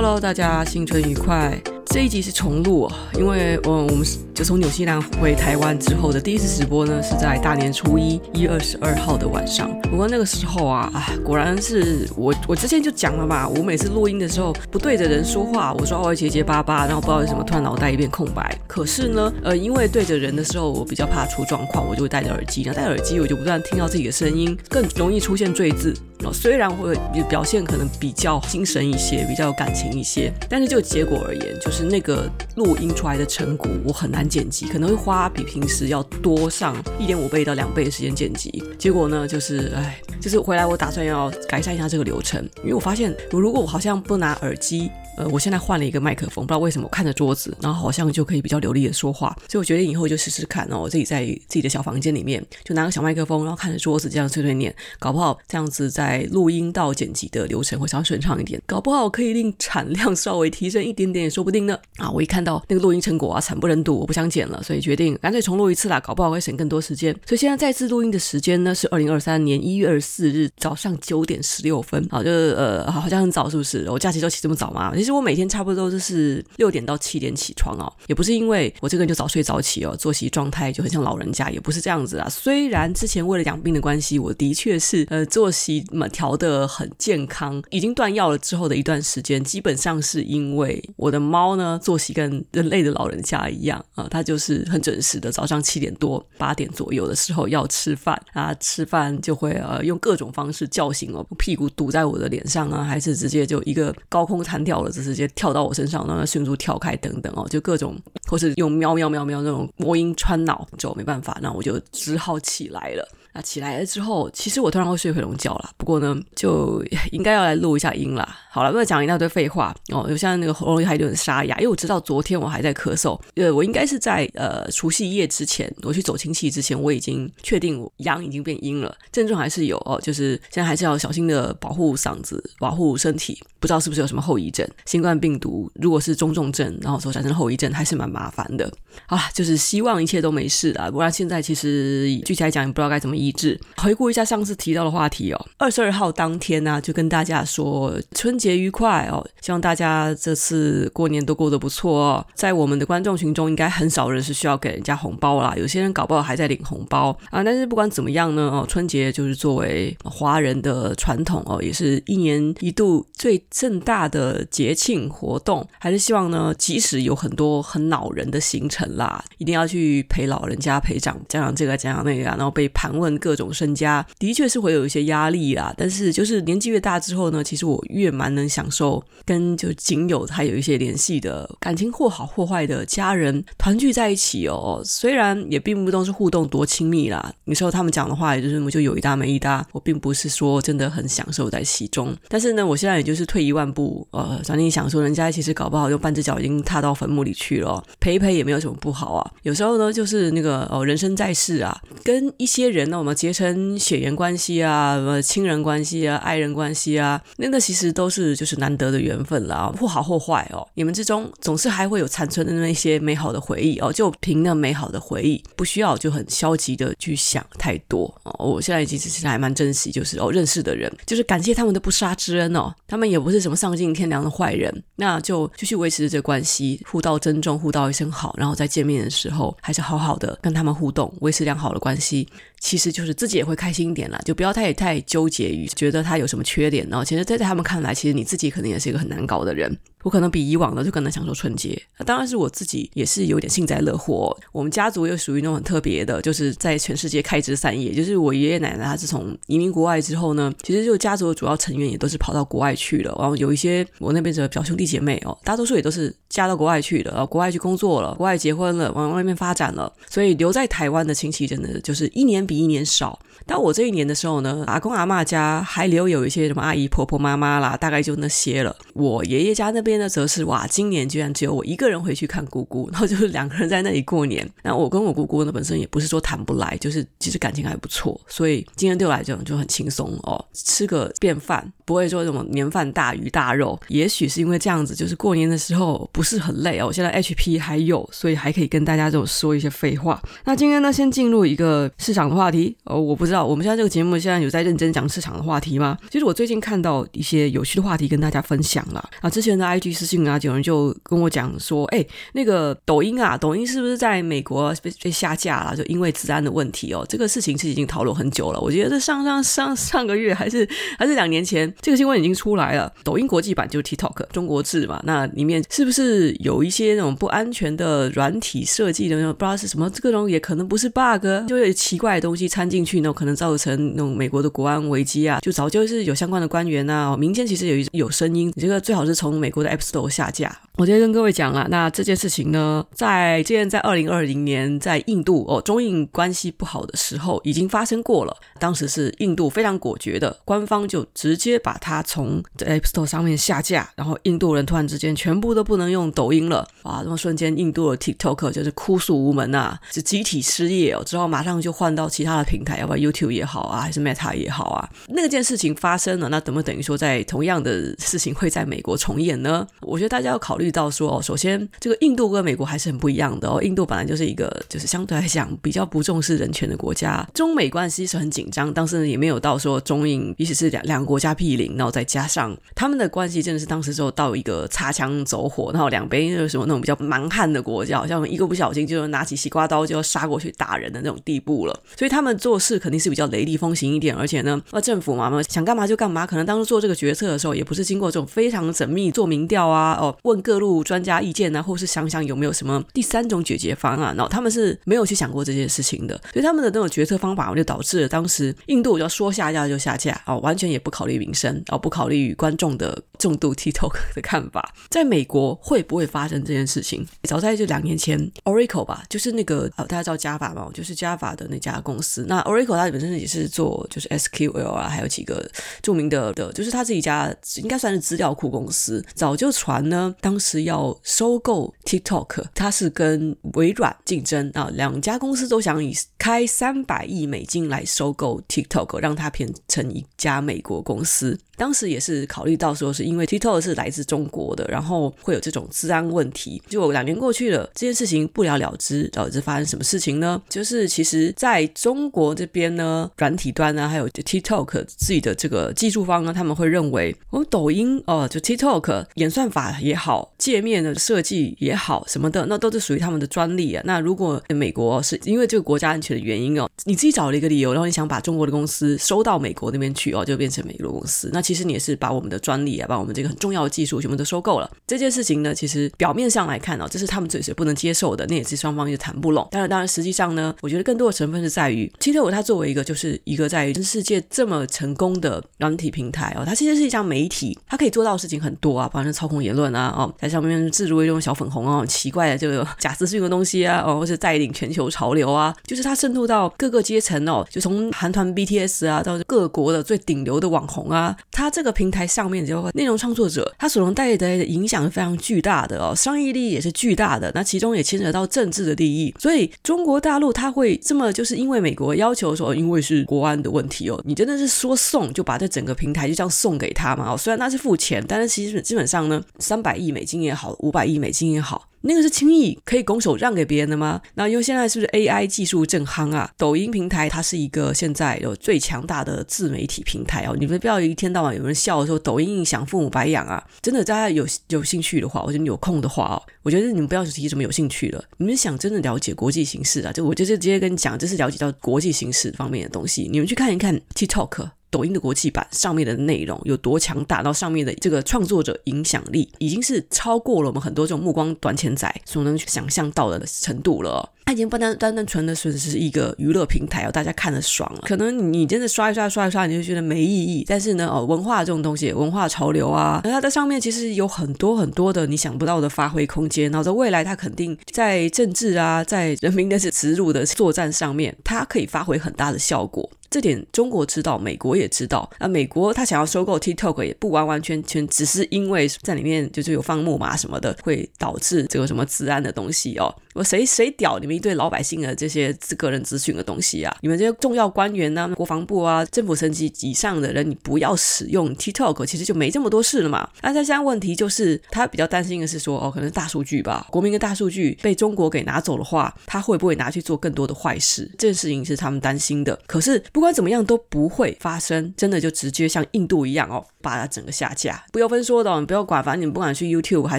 Hello，大家新春愉快！这一集是重录，因为我我们就从纽西兰回台湾之后的第一次直播呢，是在大年初一一月二十二号的晚上。不过那个时候啊，果然是我我之前就讲了嘛，我每次录音的时候不对着人说话，我说话结结巴巴，然后不知道为什么突然脑袋一片空白。可是呢，呃，因为对着人的时候我比较怕出状况，我就会戴着耳机，然后戴耳机我就不断听到自己的声音，更容易出现赘字。哦，虽然会表现可能比较精神一些，比较有感情一些，但是就结果而言，就是那个录音出来的成果，我很难剪辑，可能会花比平时要多上一点五倍到两倍的时间剪辑。结果呢，就是哎，就是回来我打算要改善一下这个流程，因为我发现，我如果我好像不拿耳机。呃，我现在换了一个麦克风，不知道为什么我看着桌子，然后好像就可以比较流利的说话，所以我决定以后就试试看哦，我自己在自己的小房间里面就拿个小麦克风，然后看着桌子这样碎碎念，搞不好这样子在录音到剪辑的流程会稍微顺畅一点，搞不好可以令产量稍微提升一点点也说不定呢。啊，我一看到那个录音成果啊，惨不忍睹，我不想剪了，所以决定干脆重录一次啦，搞不好会省更多时间。所以现在再次录音的时间呢是二零二三年一月二十四日早上九点十六分，好，就是呃好像很早是不是？我假期都起这么早吗？其实我每天差不多。都是六点到七点起床哦，也不是因为我这个人就早睡早起哦，作息状态就很像老人家，也不是这样子啊。虽然之前为了养病的关系，我的确是呃作息嘛调的很健康，已经断药了之后的一段时间，基本上是因为我的猫呢作息跟人类的老人家一样啊，它就是很准时的，早上七点多八点左右的时候要吃饭啊，吃饭就会呃用各种方式叫醒我，屁股堵在我的脸上啊，还是直接就一个高空弹跳了，直接跳到我身上，让它迅速跳开等等哦，就各种，或是用喵喵喵喵那种魔音穿脑，就没办法，那我就只好起来了。那起来了之后，其实我突然会睡回笼觉了。不过呢，就 应该要来录一下音啦。好了，不要讲一大堆废话哦。有像那个喉咙还有点沙哑，因为我知道昨天我还在咳嗽。呃，我应该是在呃除夕夜之前，我去走亲戚之前，我已经确定我阳已经变阴了，症状还是有哦，就是现在还是要小心的保护嗓子，保护身体。不知道是不是有什么后遗症？新冠病毒如果是中重症，然后所产生的后遗症还是蛮麻烦的。好了，就是希望一切都没事啊。不然现在其实具体来讲也不知道该怎么医致。回顾一下上次提到的话题哦，二十二号当天呢、就跟大家说春节愉快哦，希望大家这次过年都过得不错哦。在我们的观众群中，应该很少人是需要给人家红包啦，有些人搞不好还在领红包啊。但是不管怎么样呢，哦，春节就是作为华人的传统哦，也是一年一度最盛大的节庆活动，还是希望呢，即使有很多很恼人的行程啦，一定要去陪老人家、陪长讲讲这个、讲讲那个，然后被盘问各种身家，的确是会有一些压力啦。但是就是年纪越大之后呢，其实我越蛮能享受跟就仅有还有一些联系的感情或好或坏的家人团聚在一起哦。虽然也并不都是互动多亲密啦，有时候他们讲的话也就是我就有一搭没一搭，我并不是说真的很享受在其中。但是呢，我现在也就是退一万步，呃，想你想说，人家其实搞不好用半只脚已经踏到坟墓里去了，陪一陪也没有什么不好啊。有时候呢，就是那个哦，人生在世啊，跟一些人呢，我们结成血缘关系啊，什么亲人关系啊，爱人关系啊，那个其实都是就是难得的缘分啦，或好或坏哦。你们之中总是还会有残存的那些美好的回忆哦，就凭那美好的回忆，不需要就很消极的去想太多哦。我现在其实还蛮珍惜，就是哦认识的人，就是感谢他们的不杀之恩哦，他们也不是什么丧尽天良的坏人，那就继续维持这关系，互道珍重，互道一声好，然后再见面的时候，还是好好的跟他们互动，维持良好的关系。其实就是自己也会开心一点啦，就不要太太纠结于觉得他有什么缺点。然后其实，在他们看来，其实你自己可能也是一个很难搞的人。我可能比以往的就更能享受春节。那当然是我自己也是有点幸灾乐祸。我们家族又属于那种很特别的，就是在全世界开枝散叶。就是我爷爷奶奶他自从移民国外之后呢，其实就家族的主要成员也都是跑到国外去了。然后有一些我那边的表兄弟姐妹哦，大多数也都是嫁到国外去了，然后国外去工作了，国外结婚了，往外面发展了。所以留在台湾的亲戚真的就是一年比一年少。到我这一年的时候呢，阿公阿嬷家还留有一些什么阿姨婆婆妈妈啦，大概就那些了。我爷爷家那边边呢，则是哇，今年居然只有我一个人回去看姑姑，然后就是两个人在那里过年。那我跟我姑姑呢，本身也不是说谈不来，就是其实感情还不错，所以今天对我来讲就很轻松哦，吃个便饭，不会说什么年饭大鱼大肉。也许是因为这样子，就是过年的时候不是很累哦。我现在 HP 还有，所以还可以跟大家这种说一些废话。那今天呢，先进入一个市场的话题哦，我不知道我们现在这个节目现在有在认真讲市场的话题吗？其实我最近看到一些有趣的话题跟大家分享了啊。之前的 IG 私信啊，有人就跟我讲说，哎，那个抖音啊，抖音是不是在美国被被下架了？就因为治安的问题哦。这个事情是已经讨论很久了。我觉得这上上上 上个月还是还是两年前，这个新闻已经出来了。抖音国际版就是 TikTok 中国制嘛，那里面是不是有一些那种不安全的软体设计的那种？不知道是什么，这种也可能不是 bug，就有奇怪的东西掺进去，那可能造成那种美国的国安危机啊。就早就是有相关的官员啊，民间其实有一有声音，这个最好是从美国的 App Store 下架。我今天跟各位讲了，那这件事情呢，在之前在二零二零年在印度哦，中印关系不好的时候已经发生过了。当时是印度非常果决的，官方就直接把它从 App Store 上面下架，然后印度人突然之间全部都不能用抖音了，哇！那么瞬间印度的 TikTok 就是哭诉无门啊，是集体失业哦，之后马上就换到其他的平台，要不然 YouTube 也好啊，还是 Meta 也好啊。那件事情发生了，那等不等于说在同样的事情会在美国重演呢？我觉得大家要考虑。到说哦，首先这个印度跟美国还是很不一样的哦。印度本来就是一个就是相对来讲比较不重视人权的国家，中美关系是很紧张，当时也没有到说中印，即使是两两个国家毗邻，然后再加上他们的关系真的是当时就到一个擦枪走火，然后两边又是什么那种比较蛮汉的国家，好像一个不小心就拿起西瓜刀就要杀过去打人的那种地步了。所以他们做事肯定是比较雷厉风行一点，而且呢，那政府嘛，想干嘛就干嘛，可能当初做这个决策的时候，也不是经过这种非常缜密做民调啊，哦，问各。路专家意见啊，或是想想有没有什么第三种解决方案，然后他们是没有去想过这件事情的，所以他们的那种决策方法，就导致了当时印度我就要说下架就下架啊，完全也不考虑民生啊，不考虑观众的重度 TikTok 的看法。在美国会不会发生这件事情？早在就两年前，Oracle 吧，就是那个大家知道 Java 嘛，就是 Java 的那家公司。那 Oracle 它本身也是做就是 SQL 啊，还有几个著名的的，就是他自己家应该算是资料库公司，早就传呢，当时。要收购 TikTok，它是跟微软竞争啊，两家公司都想以开三百亿美金来收购 TikTok，让它变成一家美国公司。当时也是考虑到说，是因为 TikTok 是来自中国的，然后会有这种治安问题。就两年过去了，这件事情不了了之，导致发生什么事情呢？就是其实在中国这边呢，软体端呢，还有 TikTok 自己的这个技术方呢，他们会认为，我们抖音哦，就 TikTok 演算法也好，界面的设计也好，什么的，那都是属于他们的专利啊。那如果美国是因为这个国家安全的原因哦，你自己找了一个理由，然后你想把中国的公司收到美国那边去哦，就变成美国公司，那。其实你也是把我们的专利啊，把我们这个很重要的技术全部都收购了。这件事情呢，其实表面上来看哦，这是他们最是不能接受的，那也是双方就谈不拢。当然，当然，实际上呢，我觉得更多的成分是在于，TikTok 它作为一个就是一个在全世界这么成功的软体平台哦，它其实是一家媒体，它可以做到的事情很多啊，包括操控言论啊，哦，在上面自如一种小粉红啊，奇怪的这个假资讯的东西啊，哦，或者带领全球潮流啊，就是它渗透到各个阶层哦，就从韩团 BTS 啊，到各国的最顶流的网红啊，它这个平台。上面就内容创作者，他所能带来的影响是非常巨大的哦，商业利益也是巨大的。那其中也牵扯到政治的利益，所以中国大陆他会这么，就是因为美国要求说，因为是国安的问题哦，你真的是说送就把这整个平台就这样送给他嘛？哦，虽然他是付钱，但是其实基本上呢，三百亿美金也好，五百亿美金也好。那个是轻易可以拱手让给别人的吗？那因为现在是不是 AI 技术正夯啊？抖音平台它是一个现在有最强大的自媒体平台哦。你们不要一天到晚有人笑说抖音影响父母白养啊！真的，大家有有兴趣的话，或者你有空的话哦，我觉得你们不要提什么有兴趣了。你们想真的了解国际形势啊？就我就是直接跟你讲，这是了解到国际形势方面的东西。你们去看一看 TikTok。抖音的国际版上面的内容有多强大，到上面的这个创作者影响力已经是超过了我们很多这种目光短浅仔所能想象到的程度了。它已经不单单单纯的只是一个娱乐平台哦，大家看得爽了。可能你真的刷一刷刷一刷，你就觉得没意义。但是呢，哦，文化这种东西，文化潮流啊，它在上面其实有很多很多的你想不到的发挥空间。然后在未来，它肯定在政治啊，在人民的耻辱的作战上面，它可以发挥很大的效果。这点中国知道，美国也知道。那美国他想要收购 TikTok，也不完完全全只是因为在里面就是有放木马什么的，会导致这个什么治安的东西哦。我谁谁屌你们一堆老百姓的这些个人资讯的东西啊？你们这些重要官员呐、啊、国防部啊、政府层级以上的人，你不要使用 TikTok，其实就没这么多事了嘛。那在现在问题就是，他比较担心的是说，哦，可能大数据吧，国民的大数据被中国给拿走的话，他会不会拿去做更多的坏事？这件事情是他们担心的。可是不管怎么样都不会发生，真的就直接像印度一样哦，把它整个下架，不由分说的、哦，你不要管，反正你不管去 YouTube 还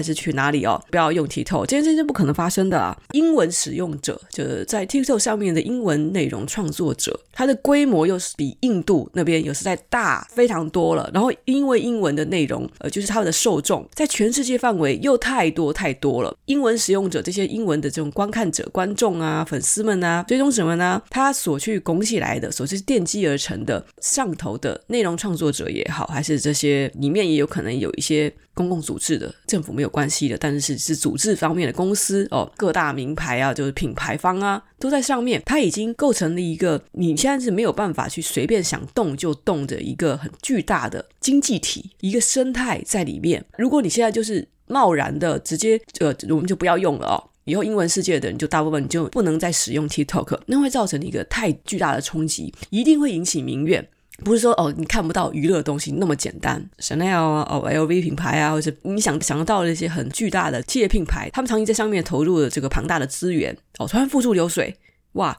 是去哪里哦，不要用 TikTok，这件事情是不可能发生的啊。英文使用者就是在 TikTok 上面的英文内容创作者，它的规模又是比印度那边有实在大非常多了。然后因为英文的内容，呃，就是他们的受众在全世界范围又太多太多了。英文使用者这些英文的这种观看者、观众啊、粉丝们啊、追踪者们啊，他所去拱起来的，所是奠基而成的上头的内容创作者也好，还是这些里面也有可能有一些。公共组织的政府没有关系的，但是是是组织方面的公司哦，各大名牌啊，就是品牌方啊，都在上面。它已经构成了一个你现在是没有办法去随便想动就动的一个很巨大的经济体，一个生态在里面。如果你现在就是贸然的直接呃，我们就不要用了哦，以后英文世界的人就大部分就不能再使用 TikTok，那会造成一个太巨大的冲击，一定会引起民怨。不是说哦，你看不到娱乐东西那么简单，Chanel 啊，哦，LV 品牌啊，或者你想想得到的一些很巨大的企业品牌，他们长期在上面投入了这个庞大的资源，哦，突然付诸流水，哇！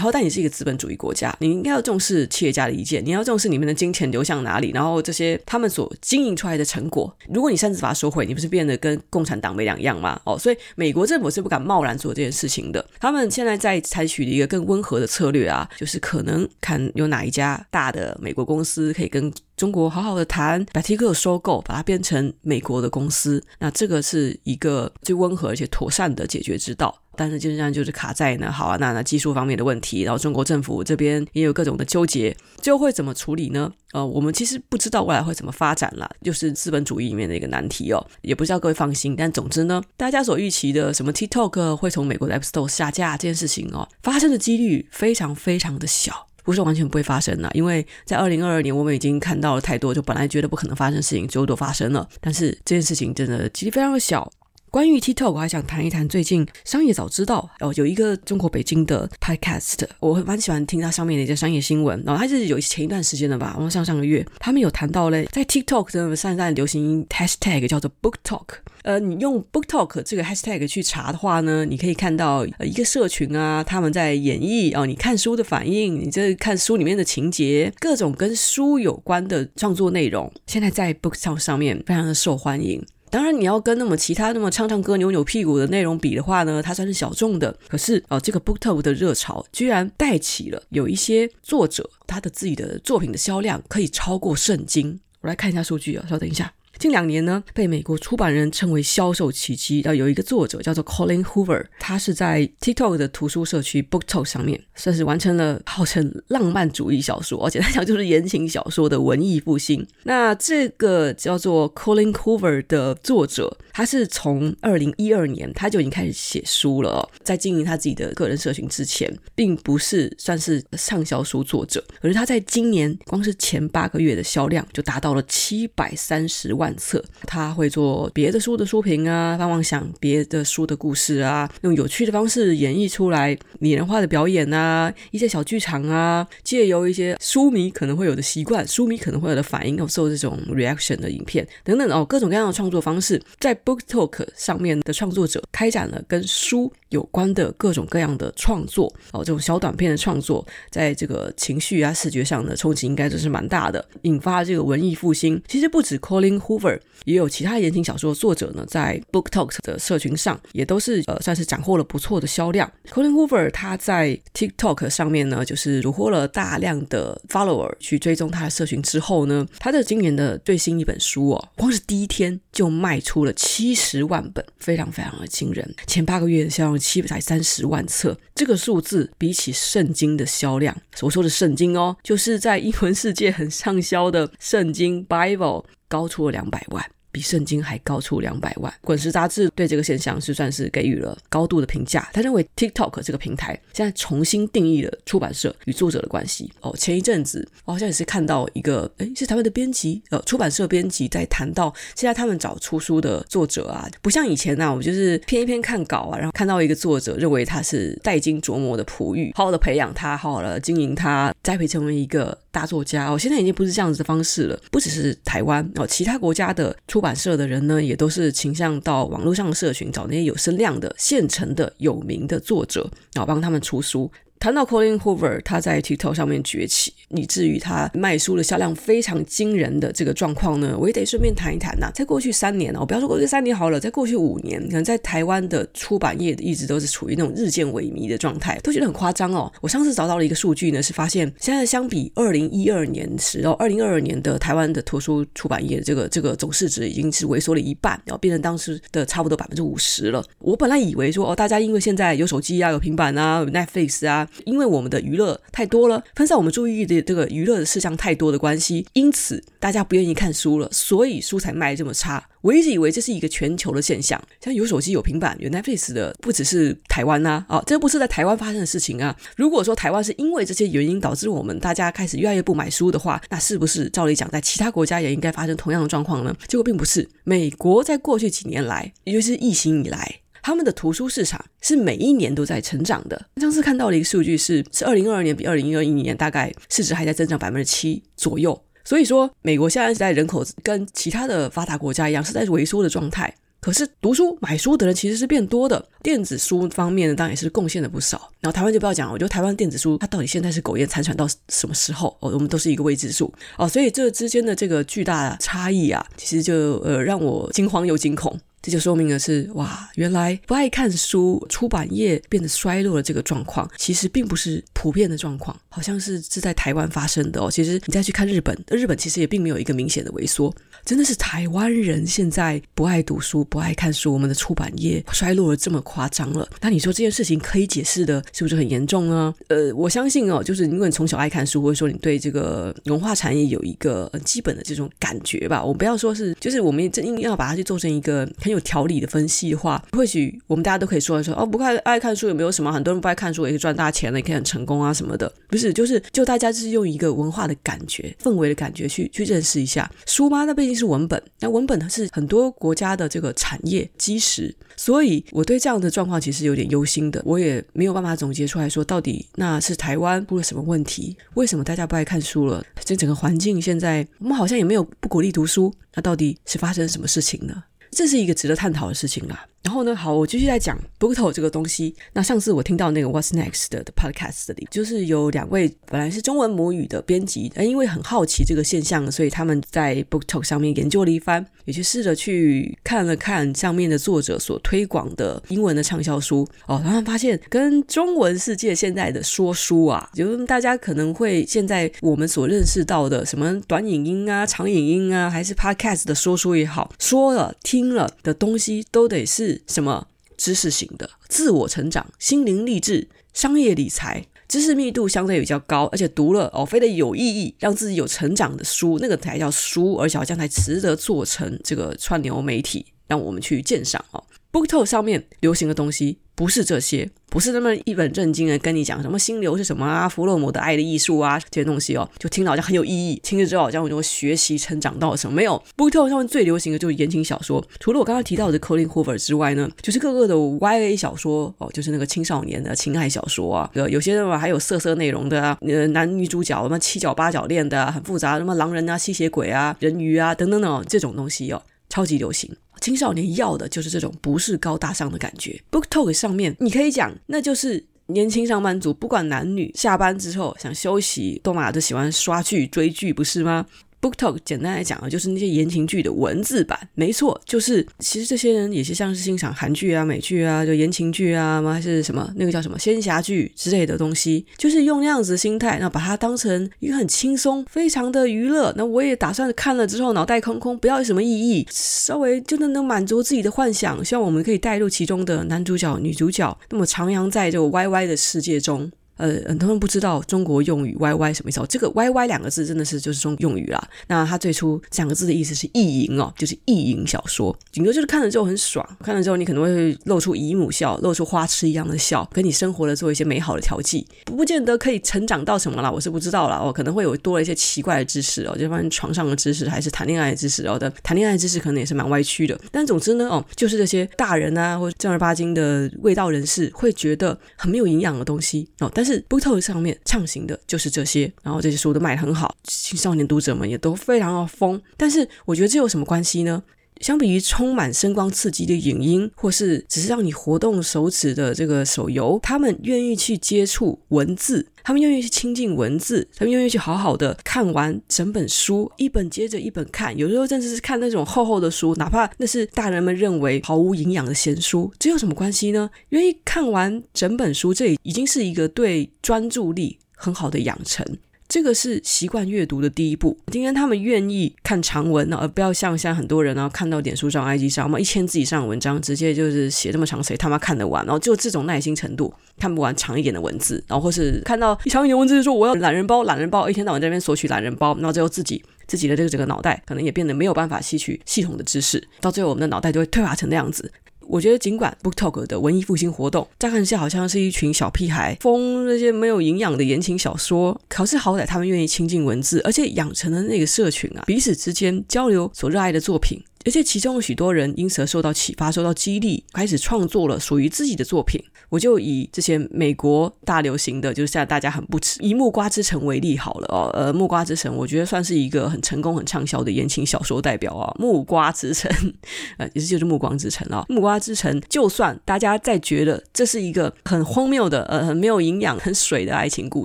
好歹你是一个资本主义国家，你应该要重视企业家的意见，你要重视你们的金钱流向哪里，然后这些他们所经营出来的成果，如果你擅自把它收回，你不是变得跟共产党没两样吗？哦，所以美国政府是不敢贸然做这件事情的。他们现在在采取一个更温和的策略啊，就是可能看有哪一家大的美国公司可以跟中国好好的谈，把 TikTok 收购，把它变成美国的公司，那这个是一个最温和而且妥善的解决之道。但是就是这样，就是卡在呢，好啊，那那技术方面的问题，然后中国政府这边也有各种的纠结，最后会怎么处理呢？呃，我们其实不知道未来会怎么发展啦，就是资本主义里面的一个难题哦，也不知道各位放心。但总之呢，大家所预期的什么 TikTok 会从美国的 App Store 下架这件事情哦，发生的几率非常非常的小，不是完全不会发生的，因为在二零二二年我们已经看到了太多，就本来觉得不可能发生的事情，最后都发生了。但是这件事情真的几率非常的小。关于 TikTok，我还想谈一谈最近商业早知道哦，有一个中国北京的 Podcast，我蛮喜欢听它上面的一些商业新闻。然后它是有前一段时间的吧，然后上上个月他们有谈到嘞，在 TikTok 的现在流行 Hashtag 叫做 Book Talk。呃，你用 Book Talk 这个 Hashtag 去查的话呢，你可以看到呃一个社群啊，他们在演绎哦，你看书的反应，你这看书里面的情节，各种跟书有关的创作内容，现在在 Book Talk 上面非常的受欢迎。当然，你要跟那么其他那么唱唱歌、扭扭屁股的内容比的话呢，它算是小众的。可是哦，这个 BookTok 的热潮居然带起了有一些作者他的自己的作品的销量可以超过圣经。我来看一下数据啊，稍等一下。近两年呢，被美国出版人称为销售奇迹。要有一个作者叫做 Colin Hoover，他是在 TikTok 的图书社区 BookTok 上面，算是完成了号称浪漫主义小说，而且他讲就是言情小说的文艺复兴。那这个叫做 Colin Hoover 的作者，他是从二零一二年他就已经开始写书了，在经营他自己的个人社群之前，并不是算是畅销书作者，可是他在今年光是前八个月的销量就达到了七百三十万。万册，他会做别的书的书评啊，帮忙想别的书的故事啊，用有趣的方式演绎出来拟人化的表演啊，一些小剧场啊，借由一些书迷可能会有的习惯，书迷可能会有的反应，哦，做这种 reaction 的影片等等哦，各种各样的创作方式，在 book talk 上面的创作者开展了跟书有关的各种各样的创作哦，这种小短片的创作，在这个情绪啊、视觉上的冲击应该都是蛮大的，引发这个文艺复兴。其实不止 Colin Hoover，也有其他言情小说作者呢，在 BookTok 的社群上也都是呃算是斩获了不错的销量。Colin Hoover 他在 TikTok 上面呢，就是虏获了大量的 follower 去追踪他的社群之后呢，他的今年的最新一本书哦，光是第一天就卖出了七十万本，非常非常的惊人。前八个月的销量。七百三十万册，这个数字比起圣经的销量，所说的圣经哦，就是在英文世界很畅销的圣经 Bible 高出了两百万。比圣经还高出两百万。滚石杂志对这个现象是算是给予了高度的评价。他认为 TikTok 这个平台现在重新定义了出版社与作者的关系。哦，前一阵子我好像也是看到一个，哎，是台湾的编辑，呃，出版社编辑在谈到现在他们找出书的作者啊，不像以前那、啊、我就是篇一篇看稿啊，然后看到一个作者，认为他是带金琢磨的璞玉，好好的培养他，好好的经营他，栽培成为一个大作家。哦，现在已经不是这样子的方式了，不只是台湾哦，其他国家的出出版社的人呢，也都是倾向到网络上的社群找那些有声量的、现成的、有名的作者，然后帮他们出书。谈到 Colleen Hoover，他在 TikTok 上面崛起，以至于他卖书的销量非常惊人的这个状况呢，我也得顺便谈一谈呐、在过去三年哦，我不要说过去三年好了，在过去五年，可能在台湾的出版业一直都是处于那种日渐萎靡的状态，都觉得很夸张哦。我上次找到了一个数据呢，是发现现在相比二零一二年时哦，二零二二年的台湾的图书出版业这个这个总市值已经是萎缩了一半，然后变成当时的差不多百分之五十了。我本来以为说哦，大家因为现在有手机啊，有平板啊，有 Netflix 啊，因为我们的娱乐太多了，分散我们注意力的这个娱乐的事项太多的关系，因此大家不愿意看书了，所以书才卖这么差。我一直以为这是一个全球的现象，像有手机、有平板、有 Netflix 的，不只是台湾呐，啊，这不是在台湾发生的事情啊。如果说台湾是因为这些原因导致我们大家开始越来越不买书的话，那是不是照理讲，在其他国家也应该发生同样的状况呢？结果并不是，美国在过去几年来，也就是疫情以来。他们的图书市场是每一年都在成长的。上次看到了一个数据是，是二零二二年比二零二一年大概市值还在增长百分之七左右。所以说，美国现在是在人口跟其他的发达国家一样是在萎缩的状态。可是读书买书的人其实是变多的。电子书方面呢，当然也是贡献了不少。然后台湾就不要讲了，我觉得台湾电子书它到底现在是苟延残喘到什么时候？哦，我们都是一个未知数哦。所以这之间的这个巨大差异啊，其实就呃让我惊慌又惊恐。这就说明的是，哇，原来不爱看书，出版业变得衰落的这个状况，其实并不是普遍的状况，好像是是在台湾发生的哦。其实你再去看日本，日本其实也并没有一个明显的萎缩，真的是台湾人现在不爱读书，不爱看书，我们的出版业衰落了这么夸张了。那你说这件事情可以解释的，是不是很严重呢？呃，我相信哦，就是如果你从小爱看书，或者说你对这个文化产业有一个很基本的这种感觉吧，我们不要说是，就是我们真硬要把它去做成一个有条理的分析的话，或许我们大家都可以说一说哦，不看爱看书有没有什么？很多人不爱看书也可以赚大钱了，也可以很成功啊什么的。不是，就是就大家就是用一个文化的感觉、氛围的感觉去去认识一下书吗？那毕竟是文本，那文本它是很多国家的这个产业基石，所以我对这样的状况其实有点忧心的。我也没有办法总结出来说，到底那是台湾出了什么问题？为什么大家不爱看书了？这整个环境现在我们好像也没有不鼓励读书，那到底是发生什么事情呢？这是一个值得探讨的事情啦。然后呢，好，我继续在讲 BookTok 这个东西。那上次我听到那个 What's Next 的 podcast 里，就是有两位本来是中文母语的编辑，呃，因为很好奇这个现象，所以他们在 BookTok 上面研究了一番，也去试着去看了看上面的作者所推广的英文的畅销书哦，然后发现跟中文世界现在的说书啊，就是大家可能会现在我们所认识到的什么短影音啊、长影音啊，还是 podcast 的说书也好，说了听了的东西都得是。什么知识型的、自我成长、心灵励志、商业理财，知识密度相对比较高，而且读了哦，非得有意义，让自己有成长的书，那个才叫书，而且好像才值得做成这个串流媒体，让我们去鉴赏哦。BookTok 上面流行的东西不是这些，不是那么一本正经的跟你讲什么心流是什么啊，弗洛姆的爱的艺术啊这些东西哦，就听了好像很有意义，听了之后好像我就会学习成长到什么没有。BookTok 上面最流行的就是言情小说，除了我刚刚提到的 Colleen Hoover 之外呢，就是各个的 YA 小说哦，就是那个青少年的情爱小说啊，有些人嘛还有色色内容的啊，呃男女主角什么七角八角恋的，很复杂，什么狼人啊、吸血鬼啊、人鱼啊等等等这种东西哦，超级流行。青少年要的就是这种不是高大上的感觉。BookTok 上面你可以讲，那就是年轻上班族，不管男女，下班之后想休息，都嘛就喜欢刷剧追剧，不是吗？BookTok 简单来讲啊，就是那些言情剧的文字版，没错，就是其实这些人也是像是欣赏韩剧啊、美剧啊，就言情剧啊，还是什么那个叫什么仙侠剧之类的东西，就是用那样子的心态，那把它当成一个很轻松、非常的娱乐。那我也打算看了之后脑袋空空，不要有什么意义，稍微就能能满足自己的幻想，希望我们可以带入其中的男主角、女主角，那么徜徉在这个 YY 的世界中。呃，很多人不知道中国用语 “YY” 什么意思哦。这个 “YY” 两个字真的是就是中用语啦。那它最初两个字的意思是意淫哦，就是意淫小说。顶多就是看了之后很爽，看了之后你可能会露出姨母笑，露出花痴一样的笑，跟你生活的做一些美好的调剂。不，不见得可以成长到什么啦，我是不知道啦。哦，可能会有多了一些奇怪的知识哦，就关于床上的知识还是谈恋爱的知识哦的，谈恋爱的知识可能也是蛮歪曲的。但总之呢，哦，就是这些大人啊或者正儿八经的卫道人士会觉得很没有营养的东西哦，但但是 BookTok 上面畅行的就是这些，然后这些书都卖得很好，青少年读者们也都非常的疯。但是我觉得这有什么关系呢？相比于充满声光刺激的影音，或是只是让你活动手指的这个手游，他们愿意去接触文字，他们愿意去亲近文字，他们愿意去好好的看完整本书，一本接着一本看，有时候甚至是看那种厚厚的书，哪怕那是大人们认为毫无营养的闲书，这有什么关系呢？愿意看完整本书，这已经是一个对专注力很好的养成。这个是习惯阅读的第一步。今天他们愿意看长文，而不要像现在很多人呢，看到点书上、IG 上嘛，一千字以上的文章，直接就是写这么长，谁他妈看得完？然后就这种耐心程度，看不完长一点的文字，然后或是看到一长一点文字就说我要懒人包，懒人包，一天到晚在那边索取懒人包，然后最后自己自己的这个整个脑袋可能也变得没有办法吸取系统的知识，到最后我们的脑袋就会退化成那样子。我觉得，尽管 BookTok 的文艺复兴活动，乍看下好像是一群小屁孩疯那些没有营养的言情小说，可是好歹他们愿意亲近文字，而且养成了那个社群啊，彼此之间交流所热爱的作品。而且其中有许多人因此而受到启发、受到激励，开始创作了属于自己的作品。我就以之前美国大流行的，就是现在大家很不吃，以《木瓜之城》为例好了哦。呃，《木瓜之城》我觉得算是一个很成功、很畅销的言情小说代表啊，哦，《木瓜之城》呃，也是就是《暮光之城》啊，哦，《木瓜之城》就算大家再觉得这是一个很荒谬的、呃，很没有营养、很水的爱情故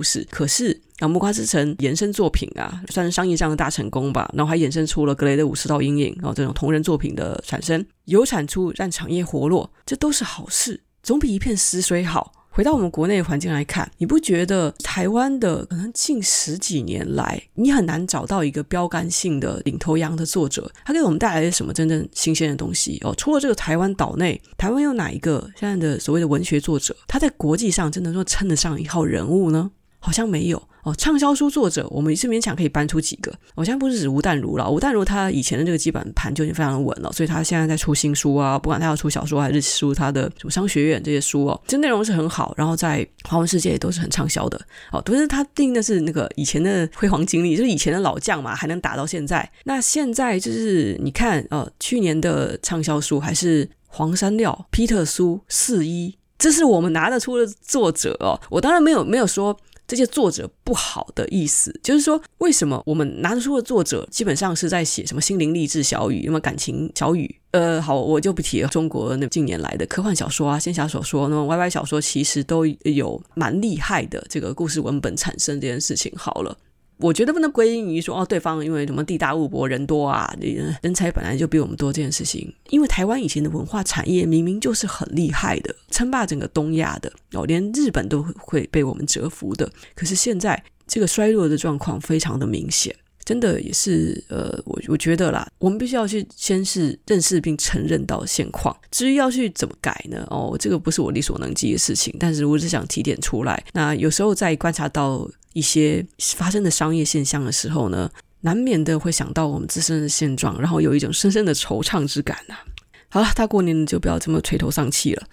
事，可是。啊，木瓜之城延伸作品啊，算是商业上的大成功吧。然后还衍生出了格雷的五十道阴影，然后这种同人作品的产生，有产出让产业活络，这都是好事，总比一片死水好。回到我们国内环境来看，你不觉得台湾的可能近十几年来，你很难找到一个标杆性的领头羊的作者，他给我们带来了什么真正新鲜的东西哦？除了这个台湾岛内，台湾有哪一个现在的所谓的文学作者，他在国际上真的说称得上一号人物呢？好像没有。哦，畅销书作者，我们是勉强可以搬出几个。我现在不是指吴淡如了，吴淡如他以前的这个基本盘就已经非常的稳了，所以他现在在出新书啊，不管他要出小说还是出他的什么商学院这些书哦，这内容是很好，然后在华文世界也都是很畅销的。哦，不是他定的是那个以前的辉煌经历，就是以前的老将嘛，还能打到现在。那现在就是你看，呃，去年的畅销书还是黄山料、皮特苏、四一，这是我们拿得出的作者哦。我当然没有没有说。这些作者不好的意思，就是说，为什么我们拿得出的作者基本上是在写什么心灵励志小语，什么感情小语？呃，好，我就不提了。中国那近年来的科幻小说啊、仙侠小说，那么歪歪小说其实都有蛮厉害的这个故事文本产生这件事情。好了。我觉得不能归因于说哦，对方因为什么地大物博人多啊，人才本来就比我们多这件事情。因为台湾以前的文化产业明明就是很厉害的，称霸整个东亚的哦，连日本都会被我们折服的。可是现在这个衰落的状况非常的明显，真的也是呃，我我觉得啦，我们必须要去先是认识并承认到现况，至于要去怎么改呢？哦，这个不是我力所能及的事情，但是我只想提点出来。那有时候在观察到。一些发生的商业现象的时候呢，难免的会想到我们自身的现状，然后有一种深深的惆怅之感呐、啊。好了，大过年的就不要这么垂头丧气了。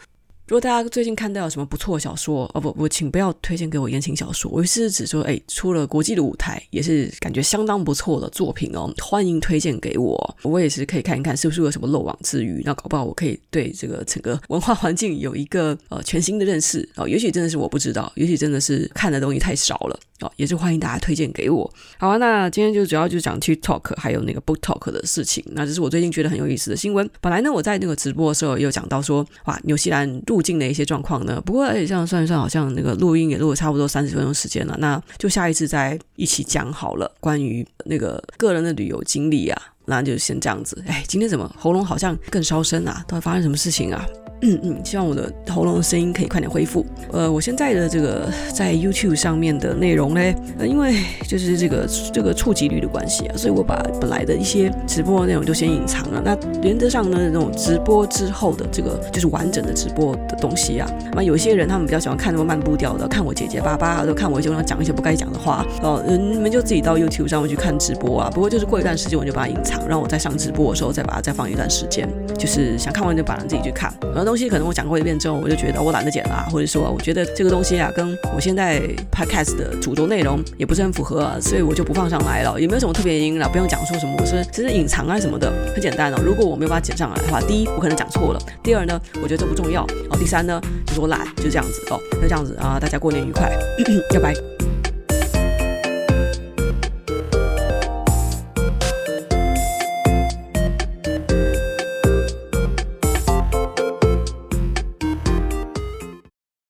如果大家最近看到有什么不错的小说，哦不不，请不要推荐给我言情小说。我是指说，哎，出了国际的舞台，也是感觉相当不错的作品哦，欢迎推荐给我，我也是可以看一看是不是有什么漏网之鱼。那搞不好我可以对这个整个文化环境有一个呃全新的认识哦。也许真的是我不知道，也许真的是看的东西太少了哦。也是欢迎大家推荐给我。好啊，那今天就主要就讲 TikTok 还有那个 BookTok 的事情。那这是我最近觉得很有意思的新闻。本来呢，我在那个直播的时候也有讲到说，哇，纽西兰入。附近的一些状况呢？不过哎，这样算一算，好像那个录音也录了差不多三十分钟时间了。那就下一次再一起讲好了。关于那个个人的旅游经历啊，那就先这样子。哎，今天怎么喉咙好像更烧声啊？到底发生什么事情啊？嗯嗯，希望我的喉咙的声音可以快点恢复。呃，我现在的这个在 YouTube 上面的内容呢，呃，因为就是这个这个触及率的关系啊，所以我把本来的一些直播内容就先隐藏了。那原则上呢，这种直播之后的这个就是完整的直播的东西啊，那有些人他们比较喜欢看那么慢步调的，看我结结巴巴，都看我就要讲一些不该讲的话哦，呃，你们就自己到 YouTube 上面去看直播啊。不过就是过一段时间我就把它隐藏，让我在上直播的时候再把它再放一段时间，就是想看完就把它自己去看。很多东西可能我讲过一遍之后，我就觉得我懒得剪了，或者说我觉得这个东西啊，跟我现在 Podcast 的主轴内容也不是很符合，所以我就不放上来了。也没有什么特别原因了，不用讲说什么我是其实隐藏啊什么的，很简单哦。如果我没有把它剪上来的话，第一我可能讲错了，第二呢，我觉得这不重要，哦，第三呢就是我懒，就这样子哦，那这样子啊，大家过年愉快，拜拜。